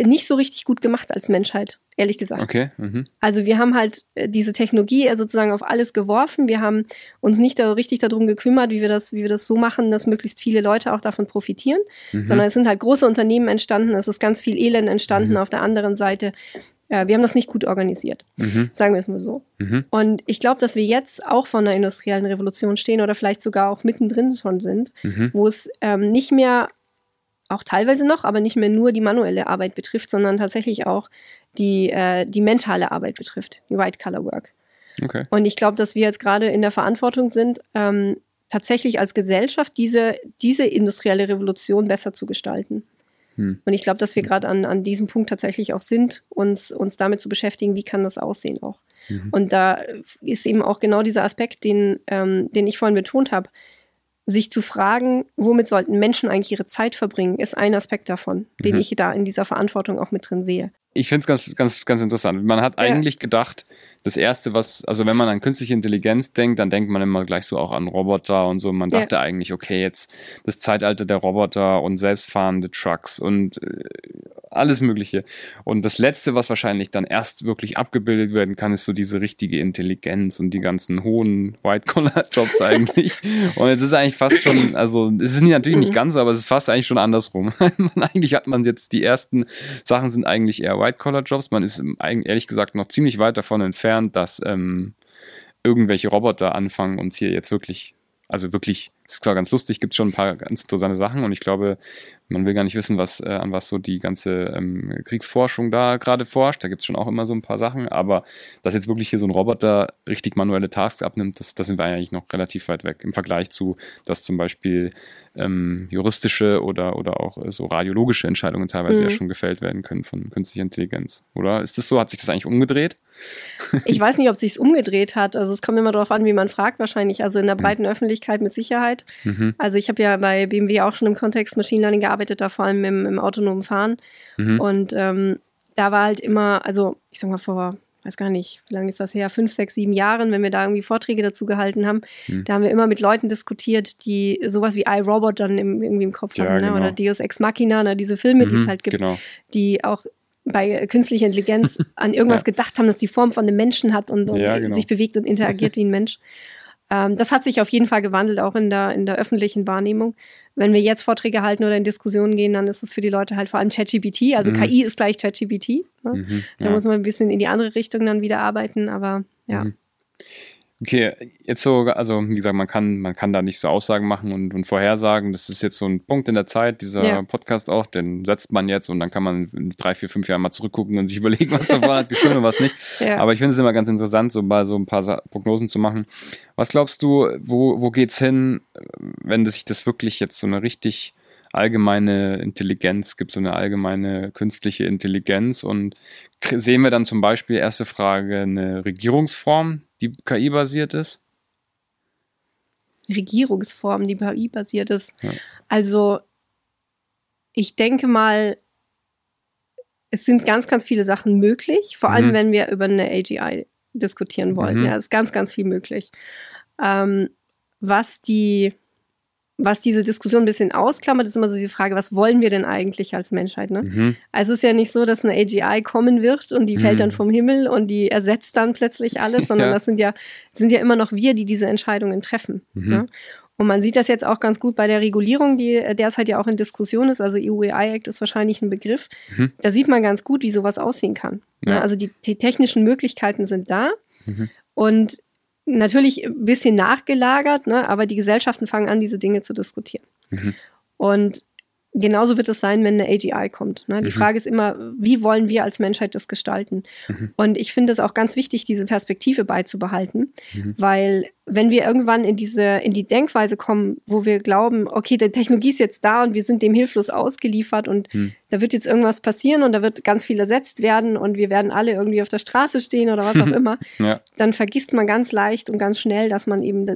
nicht so richtig gut gemacht als Menschheit, ehrlich gesagt. Okay. Mhm. Also wir haben halt äh, diese Technologie sozusagen auf alles geworfen. Wir haben uns nicht da richtig darum gekümmert, wie wir das, wie wir das so machen, dass möglichst viele Leute auch davon profitieren, mhm. sondern es sind halt große Unternehmen entstanden, es ist ganz viel Elend entstanden mhm. auf der anderen Seite. Ja, wir haben das nicht gut organisiert, mhm. sagen wir es mal so. Mhm. Und ich glaube, dass wir jetzt auch vor einer industriellen Revolution stehen oder vielleicht sogar auch mittendrin schon sind, mhm. wo es ähm, nicht mehr auch teilweise noch, aber nicht mehr nur die manuelle Arbeit betrifft, sondern tatsächlich auch die, äh, die mentale Arbeit betrifft, die White-Color-Work. Okay. Und ich glaube, dass wir jetzt gerade in der Verantwortung sind, ähm, tatsächlich als Gesellschaft diese, diese industrielle Revolution besser zu gestalten. Hm. Und ich glaube, dass wir gerade an, an diesem Punkt tatsächlich auch sind, uns, uns damit zu beschäftigen, wie kann das aussehen auch. Mhm. Und da ist eben auch genau dieser Aspekt, den, ähm, den ich vorhin betont habe sich zu fragen, womit sollten Menschen eigentlich ihre Zeit verbringen, ist ein Aspekt davon, den mhm. ich da in dieser Verantwortung auch mit drin sehe. Ich finde es ganz, ganz, ganz interessant. Man hat ja. eigentlich gedacht, das erste, was, also wenn man an künstliche Intelligenz denkt, dann denkt man immer gleich so auch an Roboter und so. Man dachte ja. eigentlich, okay, jetzt das Zeitalter der Roboter und selbstfahrende Trucks und äh, alles Mögliche. Und das letzte, was wahrscheinlich dann erst wirklich abgebildet werden kann, ist so diese richtige Intelligenz und die ganzen hohen White-Collar-Jobs (laughs) eigentlich. und jetzt ist eigentlich fast schon, also es ist natürlich nicht mhm. ganz so, aber es ist fast eigentlich schon andersrum. (laughs) eigentlich hat man jetzt die ersten Sachen sind eigentlich eher White-Collar-Jobs. Man ist ehrlich gesagt noch ziemlich weit davon entfernt, dass ähm, irgendwelche Roboter anfangen, uns hier jetzt wirklich also wirklich, es ist zwar ganz lustig, gibt schon ein paar ganz interessante Sachen und ich glaube, man will gar nicht wissen, was, äh, an was so die ganze ähm, Kriegsforschung da gerade forscht. Da gibt es schon auch immer so ein paar Sachen, aber dass jetzt wirklich hier so ein Roboter richtig manuelle Tasks abnimmt, das, das sind wir eigentlich noch relativ weit weg im Vergleich zu, dass zum Beispiel ähm, juristische oder, oder auch äh, so radiologische Entscheidungen teilweise mhm. ja schon gefällt werden können von künstlicher Intelligenz. Oder ist das so? Hat sich das eigentlich umgedreht? Ich weiß nicht, ob es sich umgedreht hat. Also es kommt immer darauf an, wie man fragt wahrscheinlich. Also in der mhm. breiten. Öffentlichkeit mit Sicherheit. Mhm. Also ich habe ja bei BMW auch schon im Kontext Machine Learning gearbeitet, da vor allem im, im autonomen Fahren. Mhm. Und ähm, da war halt immer, also ich sag mal vor weiß gar nicht, wie lange ist das her, fünf, sechs, sieben Jahren, wenn wir da irgendwie Vorträge dazu gehalten haben, hm. da haben wir immer mit Leuten diskutiert, die sowas wie iRobot dann im, irgendwie im Kopf ja, haben, ne? genau. oder Deus Ex Machina, ne? diese Filme, mhm, die es mhm, halt gibt, genau. die auch bei künstlicher Intelligenz (laughs) an irgendwas ja. gedacht haben, dass die Form von einem Menschen hat und, und ja, genau. sich bewegt und interagiert (laughs) wie ein Mensch. Ähm, das hat sich auf jeden Fall gewandelt, auch in der, in der öffentlichen Wahrnehmung. Wenn wir jetzt Vorträge halten oder in Diskussionen gehen, dann ist es für die Leute halt vor allem ChatGPT. Also mhm. KI ist gleich ChatGPT. Ne? Mhm, da muss man ein bisschen in die andere Richtung dann wieder arbeiten, aber ja. Mhm. Okay, jetzt so, also wie gesagt, man kann, man kann da nicht so Aussagen machen und, und vorhersagen. Das ist jetzt so ein Punkt in der Zeit, dieser ja. Podcast auch, den setzt man jetzt und dann kann man in drei, vier, fünf Jahren mal zurückgucken und sich (laughs) überlegen, was davon hat gestimmt und was nicht. (laughs) Ja. Aber ich finde es immer ganz interessant, so mal so ein paar Prognosen zu machen. Was glaubst du, wo, wo geht's hin, wenn sich das wirklich jetzt so eine richtig allgemeine Intelligenz gibt, so eine allgemeine künstliche Intelligenz und sehen wir dann zum Beispiel, erste Frage, eine Regierungsform, die KI-basiert ist? Regierungsform, die KI-basiert ist. Ja. Also, ich denke mal, es sind ganz, ganz viele Sachen möglich, vor allem mhm. wenn wir über eine AGI diskutieren wollen. Mhm. Ja, es ist ganz, ganz viel möglich. Ähm, was die was diese Diskussion ein bisschen ausklammert, ist immer so die Frage, was wollen wir denn eigentlich als Menschheit? Ne? Mhm. Also es ist ja nicht so, dass eine AGI kommen wird und die mhm. fällt dann vom Himmel und die ersetzt dann plötzlich alles, (laughs) sondern ja. das sind ja, sind ja immer noch wir, die diese Entscheidungen treffen. Mhm. Ne? Und man sieht das jetzt auch ganz gut bei der Regulierung, die derzeit ja auch in Diskussion ist. Also EU AI Act ist wahrscheinlich ein Begriff. Mhm. Da sieht man ganz gut, wie sowas aussehen kann. Ne? Ja. Also die, die technischen Möglichkeiten sind da. Mhm. Und natürlich ein bisschen nachgelagert, ne, aber die Gesellschaften fangen an, diese Dinge zu diskutieren. Mhm. Und genauso wird es sein, wenn eine AGI kommt. Ne? Die mhm. Frage ist immer, wie wollen wir als Menschheit das gestalten? Mhm. Und ich finde es auch ganz wichtig, diese Perspektive beizubehalten, mhm. weil wenn wir irgendwann in diese, in die Denkweise kommen, wo wir glauben, okay, die Technologie ist jetzt da und wir sind dem hilflos ausgeliefert und mhm. da wird jetzt irgendwas passieren und da wird ganz viel ersetzt werden und wir werden alle irgendwie auf der Straße stehen oder was auch (laughs) immer, ja. dann vergisst man ganz leicht und ganz schnell, dass man eben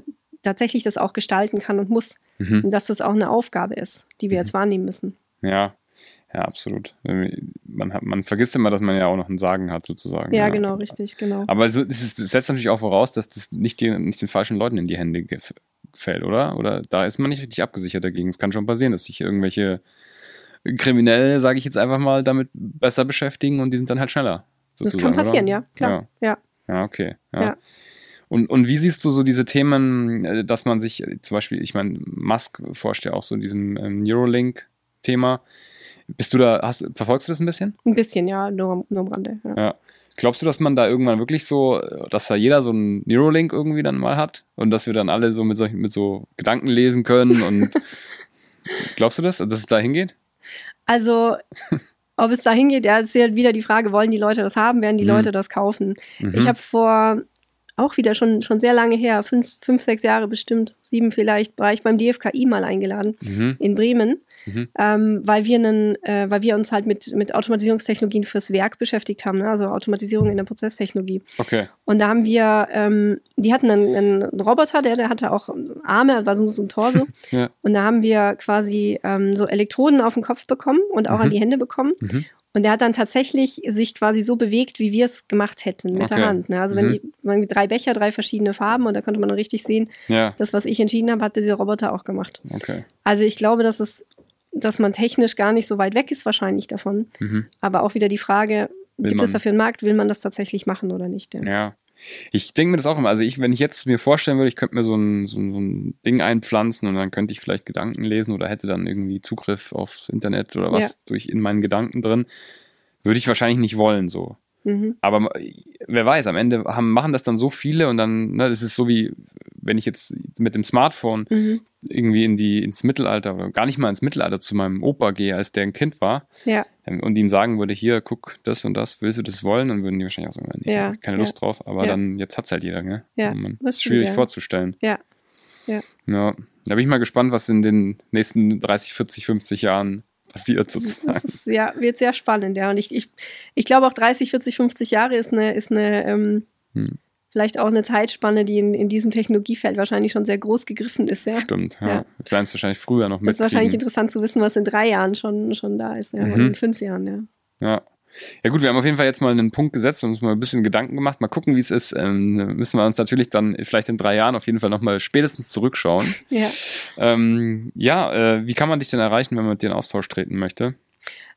tatsächlich das auch gestalten kann und muss. Mhm. Und dass das auch eine Aufgabe ist, die wir mhm. jetzt wahrnehmen müssen. Ja, ja, absolut. Man, hat, man vergisst immer, dass man ja auch noch ein Sagen hat, sozusagen. Ja, ja. genau, richtig, genau. Aber es setzt natürlich auch voraus, dass das nicht, die, nicht den falschen Leuten in die Hände fällt, oder? Oder da ist man nicht richtig abgesichert dagegen. Es kann schon passieren, dass sich irgendwelche Kriminelle, sage ich jetzt einfach mal, damit besser beschäftigen und die sind dann halt schneller. Das kann passieren, oder? ja, klar. Ja, ja. ja okay. Ja. Und, und wie siehst du so diese Themen, äh, dass man sich äh, zum Beispiel, ich meine, Musk forscht ja auch so in diesem ähm, Neuralink-Thema. Bist du da, hast, verfolgst du das ein bisschen? Ein bisschen, ja, nur, nur am Rande. Ja. ja. Glaubst du, dass man da irgendwann wirklich so, dass da jeder so ein Neuralink irgendwie dann mal hat und dass wir dann alle so mit, solchen, mit so Gedanken lesen können und (laughs) glaubst du das, dass es da hingeht? Also, ob es da hingeht, ja, ist ja wieder die Frage, wollen die Leute das haben, werden die mhm. Leute das kaufen? Mhm. Ich habe vor auch wieder schon, schon sehr lange her, fünf, fünf, sechs Jahre bestimmt, sieben vielleicht, war ich beim DFKI mal eingeladen mhm. in Bremen mhm. ähm, weil, wir einen, äh, weil wir uns halt mit, mit Automatisierungstechnologien fürs Werk beschäftigt haben, ne? also Automatisierung in der Prozesstechnologie. Okay. Und da haben wir, ähm, die hatten einen, einen, Roboter, der, der hatte auch Arme, war so, so ein Torso. (laughs) ja. Und da haben wir quasi ähm, so Elektroden auf den Kopf bekommen und auch mhm. an die Hände bekommen. Und der hat dann tatsächlich sich quasi so bewegt, wie wir es gemacht hätten mit okay. der Hand. Ne? Also mhm. wenn die, man drei Becher, drei verschiedene Farben und da konnte man dann richtig sehen, ja. das, was ich entschieden habe, hat dieser Roboter auch gemacht. Okay. Also ich glaube, dass es, dass man technisch gar nicht so weit weg ist wahrscheinlich davon. Mhm. Aber auch wieder die Frage, will gibt es dafür einen Markt, will man das tatsächlich machen oder nicht? Ja. ja. Ich denke mir das auch immer. Also ich, wenn ich jetzt mir vorstellen würde, ich könnte mir so ein, so, ein, so ein, Ding einpflanzen und dann könnte ich vielleicht Gedanken lesen oder hätte dann irgendwie Zugriff aufs Internet oder was ja. durch in meinen Gedanken drin, würde ich wahrscheinlich nicht wollen so. Mhm. Aber wer weiß, am Ende haben, machen das dann so viele und dann, ne, das ist so wie, wenn ich jetzt mit dem Smartphone mhm. irgendwie in die, ins Mittelalter oder gar nicht mal ins Mittelalter zu meinem Opa gehe, als der ein Kind war ja. Ähm, und ihm sagen würde, hier, guck, das und das, willst du das wollen? Dann würden die wahrscheinlich auch sagen, nee, ja. keine Lust drauf, aber dann, jetzt hat es halt jeder, ne? Ja, das ist schwierig vorzustellen. Ja. Ja. ja. Da bin ich mal gespannt, was in den nächsten 30, 40, 50 Jahren passiert sozusagen. Ist, ja, wird sehr spannend, ja. Und ich, ich, ich glaube auch 30, 40, 50 Jahre ist eine, ist eine ähm, hm. vielleicht auch eine Zeitspanne, die in, in diesem Technologiefeld wahrscheinlich schon sehr groß gegriffen ist, ja. Stimmt, ja. ja. Das werden es wahrscheinlich früher noch mit. Es ist wahrscheinlich interessant zu wissen, was in drei Jahren schon, schon da ist, ja. Mhm. In fünf Jahren, ja. Ja. Ja gut, wir haben auf jeden Fall jetzt mal einen Punkt gesetzt und uns mal ein bisschen Gedanken gemacht. Mal gucken, wie es ist. Ähm, müssen wir uns natürlich dann vielleicht in drei Jahren auf jeden Fall nochmal spätestens zurückschauen. (laughs) Ja. Ähm, ja, äh, wie kann man dich denn erreichen, wenn man mit dir in Austausch treten möchte?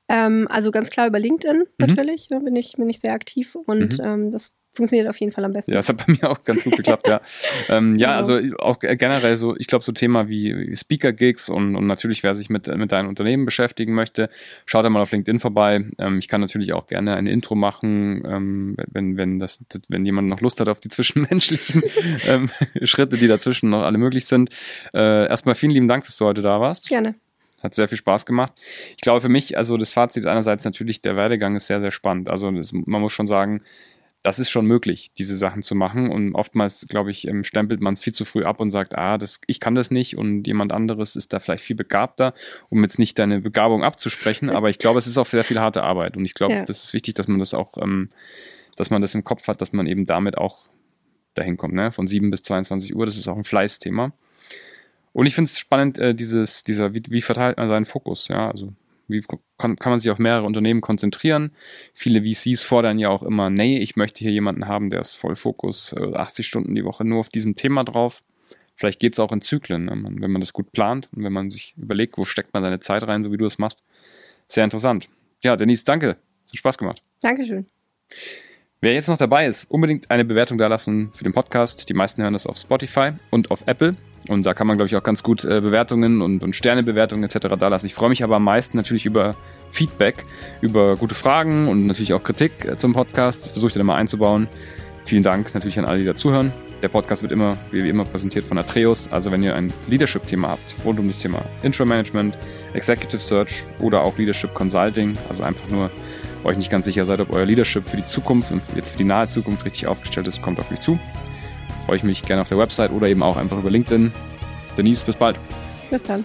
Ähm, also ganz klar über LinkedIn mhm. natürlich, mhm. bin, ich, bin ich sehr aktiv und mhm. ähm, das funktioniert auf jeden Fall am besten. Ja, das hat bei mir auch ganz gut geklappt, ja. (laughs) ähm, ja, genau. also auch generell so, ich glaube, so Thema wie Speaker-Gigs und, und natürlich, wer sich mit, mit deinem Unternehmen beschäftigen möchte, schaut da mal auf LinkedIn vorbei. Ähm, ich kann natürlich auch gerne ein Intro machen, ähm, wenn, wenn, das, wenn jemand noch Lust hat auf die zwischenmenschlichen (laughs) ähm, Schritte, die dazwischen noch alle möglich sind. Äh, erstmal vielen lieben Dank, dass du heute da warst. Gerne. Hat sehr viel Spaß gemacht. Ich glaube für mich, also das Fazit ist einerseits natürlich, der Werdegang ist sehr, sehr spannend. Also das, man muss schon sagen, das ist schon möglich, diese Sachen zu machen. Und oftmals, glaube ich, ähm, stempelt man es viel zu früh ab und sagt, ah, das, ich kann das nicht und jemand anderes ist da vielleicht viel begabter, um jetzt nicht deine Begabung abzusprechen. Aber ich glaube, es ist auch sehr viel harte Arbeit. Und ich glaube, ja. das ist wichtig, dass man das auch, ähm, dass man das im Kopf hat, dass man eben damit auch dahin kommt, ne? Von 7 bis 22 Uhr. Das ist auch ein Fleißthema. Und ich finde es spannend, äh, dieses, dieser, wie, wie verteilt man seinen Fokus, ja, also wie kann, kann man sich auf mehrere Unternehmen konzentrieren? Viele VCs fordern ja auch immer, nee, ich möchte hier jemanden haben, der ist voll Fokus, 80 äh, Stunden die Woche nur auf diesem Thema drauf. Vielleicht geht es auch in Zyklen, ne? wenn man das gut plant und wenn man sich überlegt, wo steckt man seine Zeit rein, so wie du es machst. Sehr interessant. Ja, Denise, danke. Es hat Spaß gemacht. Dankeschön. Wer jetzt noch dabei ist, unbedingt eine Bewertung da lassen für den Podcast. Die meisten hören das auf Spotify und auf Apple. Und da kann man, glaube ich, auch ganz gut äh, Bewertungen und, und Sternebewertungen etc. da lassen. Ich freue mich aber am meisten natürlich über Feedback, über gute Fragen und natürlich auch Kritik äh, zum Podcast. Das versuche ich dann immer einzubauen. Vielen Dank natürlich an alle, die dazuhören. Der Podcast wird immer, wie immer, präsentiert von Atreus. Also wenn ihr ein Leadership-Thema habt, rund um das Thema Intro-Management, Executive Search oder auch Leadership Consulting, also einfach nur euch nicht ganz sicher seid, ob euer Leadership für die Zukunft und jetzt für die nahe Zukunft richtig aufgestellt ist, kommt auf mich zu freue ich mich gerne auf der Website oder eben auch einfach über LinkedIn. Denise, bis bald. Bis dann.